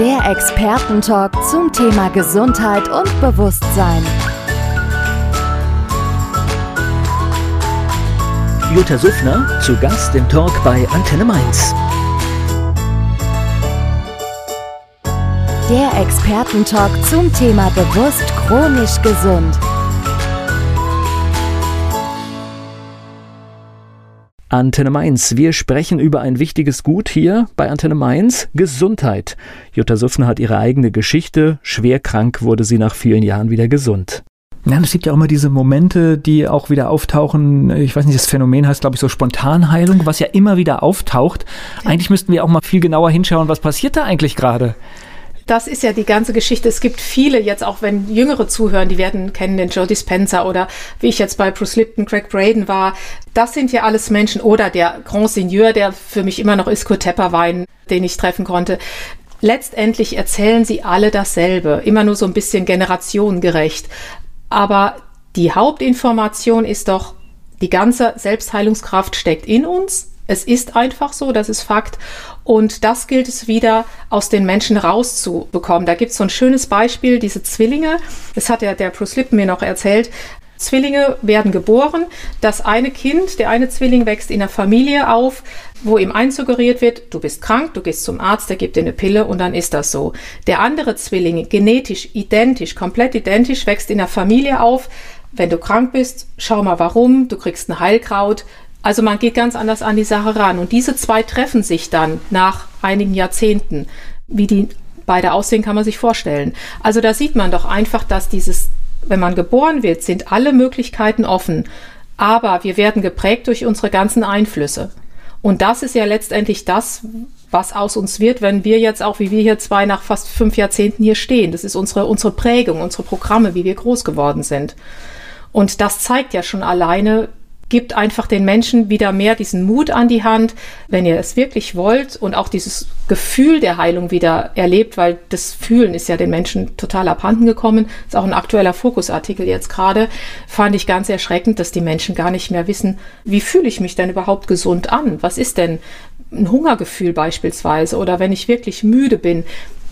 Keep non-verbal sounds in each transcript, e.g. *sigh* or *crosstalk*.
Der Expertentalk zum Thema Gesundheit und Bewusstsein. Jutta Suffner zu Gast im Talk bei Antenne Mainz. Der Expertentalk zum Thema bewusst chronisch gesund. Antenne Mainz. Wir sprechen über ein wichtiges Gut hier bei Antenne Mainz, Gesundheit. Jutta Suffner hat ihre eigene Geschichte. Schwer krank wurde sie nach vielen Jahren wieder gesund. Ja, es gibt ja auch immer diese Momente, die auch wieder auftauchen. Ich weiß nicht, das Phänomen heißt, glaube ich, so Spontanheilung, was ja immer wieder auftaucht. Eigentlich müssten wir auch mal viel genauer hinschauen, was passiert da eigentlich gerade? Das ist ja die ganze Geschichte. Es gibt viele jetzt, auch wenn Jüngere zuhören, die werden kennen den Joe Dispenza oder wie ich jetzt bei Bruce Lipton, Craig Braden war. Das sind ja alles Menschen oder der Grand Seigneur, der für mich immer noch ist, Kurt Tepperwein, den ich treffen konnte. Letztendlich erzählen sie alle dasselbe, immer nur so ein bisschen generationengerecht. Aber die Hauptinformation ist doch, die ganze Selbstheilungskraft steckt in uns. Es ist einfach so, das ist Fakt. Und das gilt es wieder aus den Menschen rauszubekommen. Da gibt es so ein schönes Beispiel, diese Zwillinge. Das hat ja der Bruce Lippen mir noch erzählt. Zwillinge werden geboren. Das eine Kind, der eine Zwilling wächst in einer Familie auf, wo ihm einsuggeriert wird, du bist krank, du gehst zum Arzt, der gibt dir eine Pille und dann ist das so. Der andere Zwilling, genetisch identisch, komplett identisch, wächst in einer Familie auf. Wenn du krank bist, schau mal warum, du kriegst ein Heilkraut, also man geht ganz anders an die Sache ran. Und diese zwei treffen sich dann nach einigen Jahrzehnten. Wie die beide aussehen, kann man sich vorstellen. Also da sieht man doch einfach, dass dieses, wenn man geboren wird, sind alle Möglichkeiten offen. Aber wir werden geprägt durch unsere ganzen Einflüsse. Und das ist ja letztendlich das, was aus uns wird, wenn wir jetzt auch, wie wir hier zwei nach fast fünf Jahrzehnten hier stehen. Das ist unsere, unsere Prägung, unsere Programme, wie wir groß geworden sind. Und das zeigt ja schon alleine, gibt einfach den Menschen wieder mehr diesen Mut an die Hand, wenn ihr es wirklich wollt und auch dieses Gefühl der Heilung wieder erlebt, weil das Fühlen ist ja den Menschen total abhanden gekommen. Ist auch ein aktueller Fokusartikel jetzt gerade. Fand ich ganz erschreckend, dass die Menschen gar nicht mehr wissen, wie fühle ich mich denn überhaupt gesund an? Was ist denn ein Hungergefühl beispielsweise oder wenn ich wirklich müde bin,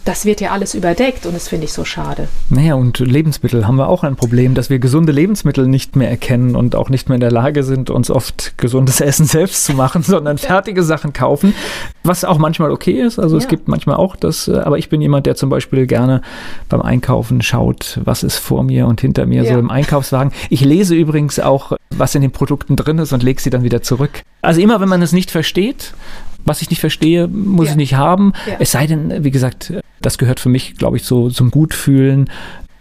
das wird ja alles überdeckt und das finde ich so schade. Naja, und Lebensmittel haben wir auch ein Problem, dass wir gesunde Lebensmittel nicht mehr erkennen und auch nicht mehr in der Lage sind, uns oft gesundes *laughs* Essen selbst zu machen, sondern fertige Sachen kaufen, was auch manchmal okay ist. Also ja. es gibt manchmal auch das, äh, aber ich bin jemand, der zum Beispiel gerne beim Einkaufen schaut, was ist vor mir und hinter mir, ja. so im Einkaufswagen. Ich lese übrigens auch, was in den Produkten drin ist und lege sie dann wieder zurück. Also immer, wenn man es nicht versteht, was ich nicht verstehe, muss ja. ich nicht haben. Ja. Es sei denn, wie gesagt, das gehört für mich, glaube ich, so zum Gutfühlen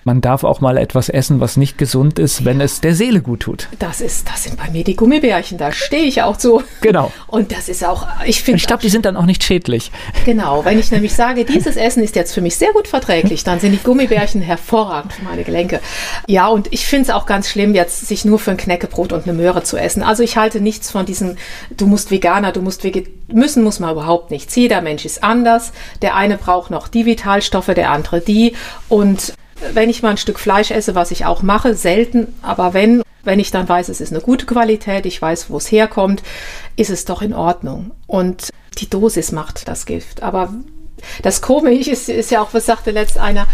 man darf auch mal etwas essen, was nicht gesund ist, wenn es der Seele gut tut. Das ist, das sind bei mir die Gummibärchen, da stehe ich auch so. Genau. Und das ist auch, ich finde. Ich glaube, die sind dann auch nicht schädlich. Genau, wenn ich nämlich sage, dieses Essen ist jetzt für mich sehr gut verträglich, dann sind die Gummibärchen hervorragend für meine Gelenke. Ja, und ich finde es auch ganz schlimm, jetzt sich nur für ein Knäckebrot und eine Möhre zu essen. Also ich halte nichts von diesem, du musst Veganer, du musst Veget müssen muss man überhaupt nichts. Jeder Mensch ist anders. Der eine braucht noch die Vitalstoffe, der andere die. Und wenn ich mal ein Stück Fleisch esse, was ich auch mache, selten, aber wenn, wenn ich dann weiß, es ist eine gute Qualität, ich weiß, wo es herkommt, ist es doch in Ordnung. Und die Dosis macht das Gift. Aber das Komische ist, ist ja auch, was sagte letzt einer,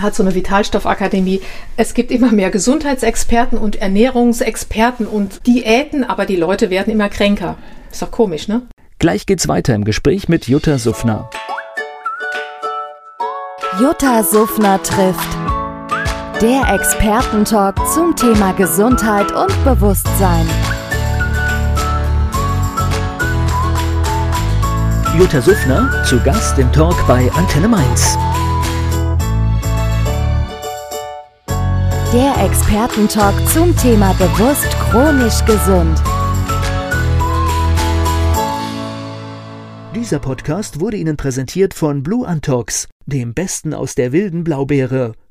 hat so eine Vitalstoffakademie. Es gibt immer mehr Gesundheitsexperten und Ernährungsexperten und Diäten, aber die Leute werden immer kränker. Ist doch komisch, ne? Gleich geht's weiter im Gespräch mit Jutta Suffner. Jutta Suffner trifft. Der Expertentalk zum Thema Gesundheit und Bewusstsein. Jutta Suffner zu Gast im Talk bei Antenne Mainz. Der Expertentalk zum Thema bewusst chronisch gesund. Dieser Podcast wurde Ihnen präsentiert von Blue Antox, dem Besten aus der wilden Blaubeere,